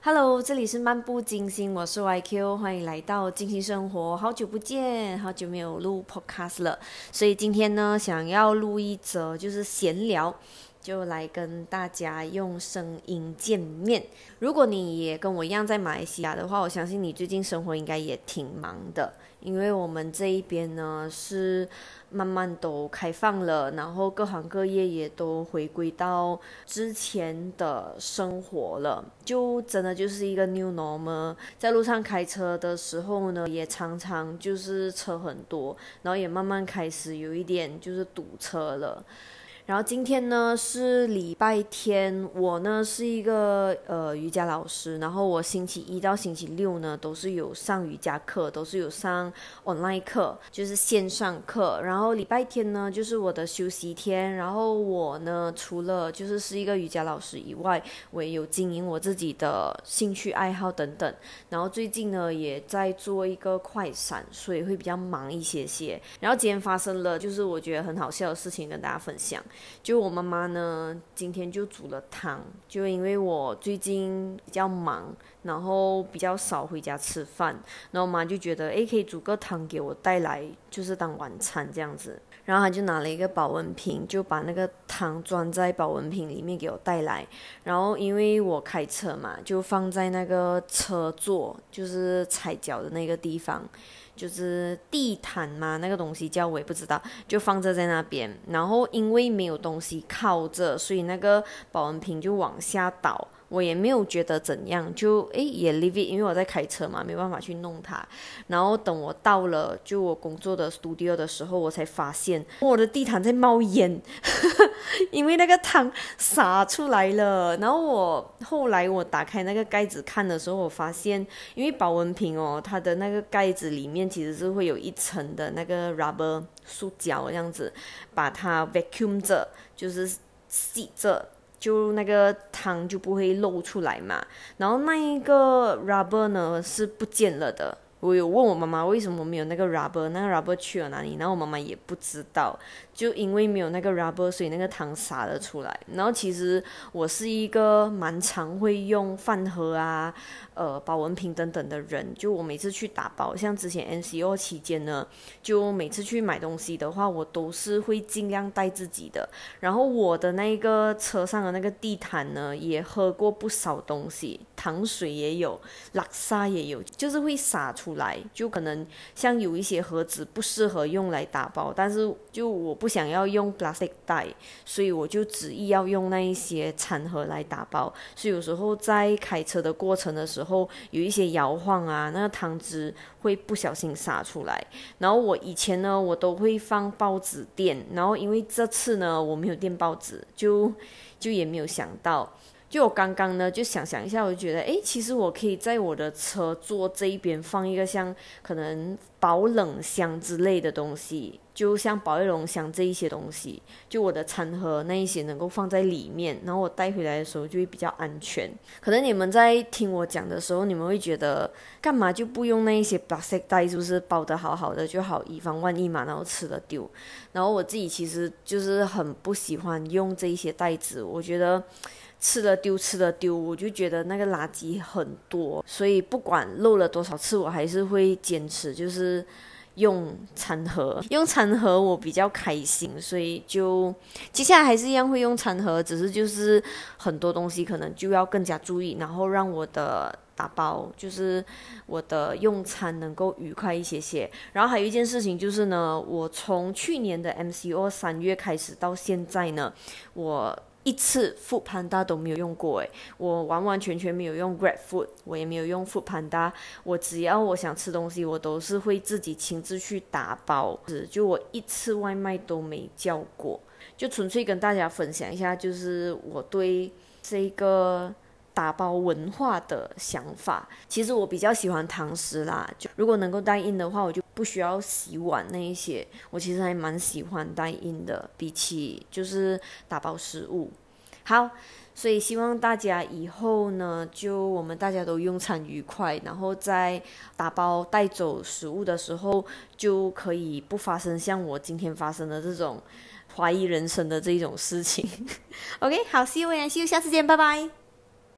Hello，这里是漫步金星，我是 YQ，欢迎来到金星生活。好久不见，好久没有录 Podcast 了，所以今天呢，想要录一则就是闲聊，就来跟大家用声音见面。如果你也跟我一样在马来西亚的话，我相信你最近生活应该也挺忙的。因为我们这一边呢是慢慢都开放了，然后各行各业也都回归到之前的生活了，就真的就是一个 new normal。在路上开车的时候呢，也常常就是车很多，然后也慢慢开始有一点就是堵车了。然后今天呢是礼拜天，我呢是一个呃瑜伽老师，然后我星期一到星期六呢都是有上瑜伽课，都是有上 online 课，就是线上课。然后礼拜天呢就是我的休息天，然后我呢除了就是是一个瑜伽老师以外，我也有经营我自己的兴趣爱好等等。然后最近呢也在做一个快闪，所以会比较忙一些些。然后今天发生了就是我觉得很好笑的事情跟大家分享。就我妈妈呢，今天就煮了汤，就因为我最近比较忙，然后比较少回家吃饭，然后我妈就觉得，哎，可以煮个汤给我带来，就是当晚餐这样子。然后他就拿了一个保温瓶，就把那个汤装在保温瓶里面给我带来。然后因为我开车嘛，就放在那个车座，就是踩脚的那个地方。就是地毯嘛，那个东西叫我也不知道，就放着在那边。然后因为没有东西靠着，所以那个保温瓶就往下倒。我也没有觉得怎样，就诶也 leave it，因为我在开车嘛，没办法去弄它。然后等我到了就我工作的 studio 的时候，我才发现我的地毯在冒烟，因为那个汤洒出来了。然后我后来我打开那个盖子看的时候，我发现因为保温瓶哦，它的那个盖子里面其实是会有一层的那个 rubber 塑胶这样子，把它 vacuum 着，就是吸着。就那个汤就不会漏出来嘛，然后那一个 rubber 呢是不见了的。我有问我妈妈为什么没有那个 rubber，那个 rubber 去了哪里？然后我妈妈也不知道，就因为没有那个 rubber，所以那个糖洒了出来。然后其实我是一个蛮常会用饭盒啊。呃，保温瓶等等的人，就我每次去打包，像之前 N C O 期间呢，就每次去买东西的话，我都是会尽量带自己的。然后我的那个车上的那个地毯呢，也喝过不少东西，糖水也有，拉沙也有，就是会洒出出来。就可能像有一些盒子不适合用来打包，但是就我不想要用 plastic 袋，所以我就执意要用那一些餐盒来打包。所以有时候在开车的过程的时候。有一些摇晃啊，那个汤汁会不小心洒出来。然后我以前呢，我都会放报纸垫，然后因为这次呢我没有垫报纸，就就也没有想到。就我刚刚呢就想想一下，我就觉得，哎，其实我可以在我的车座这一边放一个像可能保冷箱之类的东西。就像保热箱这一些东西，就我的餐盒那一些能够放在里面，然后我带回来的时候就会比较安全。可能你们在听我讲的时候，你们会觉得干嘛就不用那一些 plastic 袋，是不是包的好好的就好，以防万一嘛，然后吃了丢。然后我自己其实就是很不喜欢用这一些袋子，我觉得吃了丢，吃了丢，我就觉得那个垃圾很多，所以不管漏了多少次，我还是会坚持，就是。用餐盒，用餐盒我比较开心，所以就接下来还是一样会用餐盒，只是就是很多东西可能就要更加注意，然后让我的打包就是我的用餐能够愉快一些些。然后还有一件事情就是呢，我从去年的 MCO 三月开始到现在呢，我。一次 Food Panda 都没有用过诶，我完完全全没有用 Grab Food，我也没有用 Food Panda。我只要我想吃东西，我都是会自己亲自去打包，就我一次外卖都没叫过，就纯粹跟大家分享一下，就是我对这个。打包文化的想法，其实我比较喜欢堂食啦。就如果能够带印的话，我就不需要洗碗那一些。我其实还蛮喜欢带印的，比起就是打包食物。好，所以希望大家以后呢，就我们大家都用餐愉快，然后在打包带走食物的时候，就可以不发生像我今天发生的这种怀疑人生的这种事情。OK，好，See you，See you，下次见，拜拜。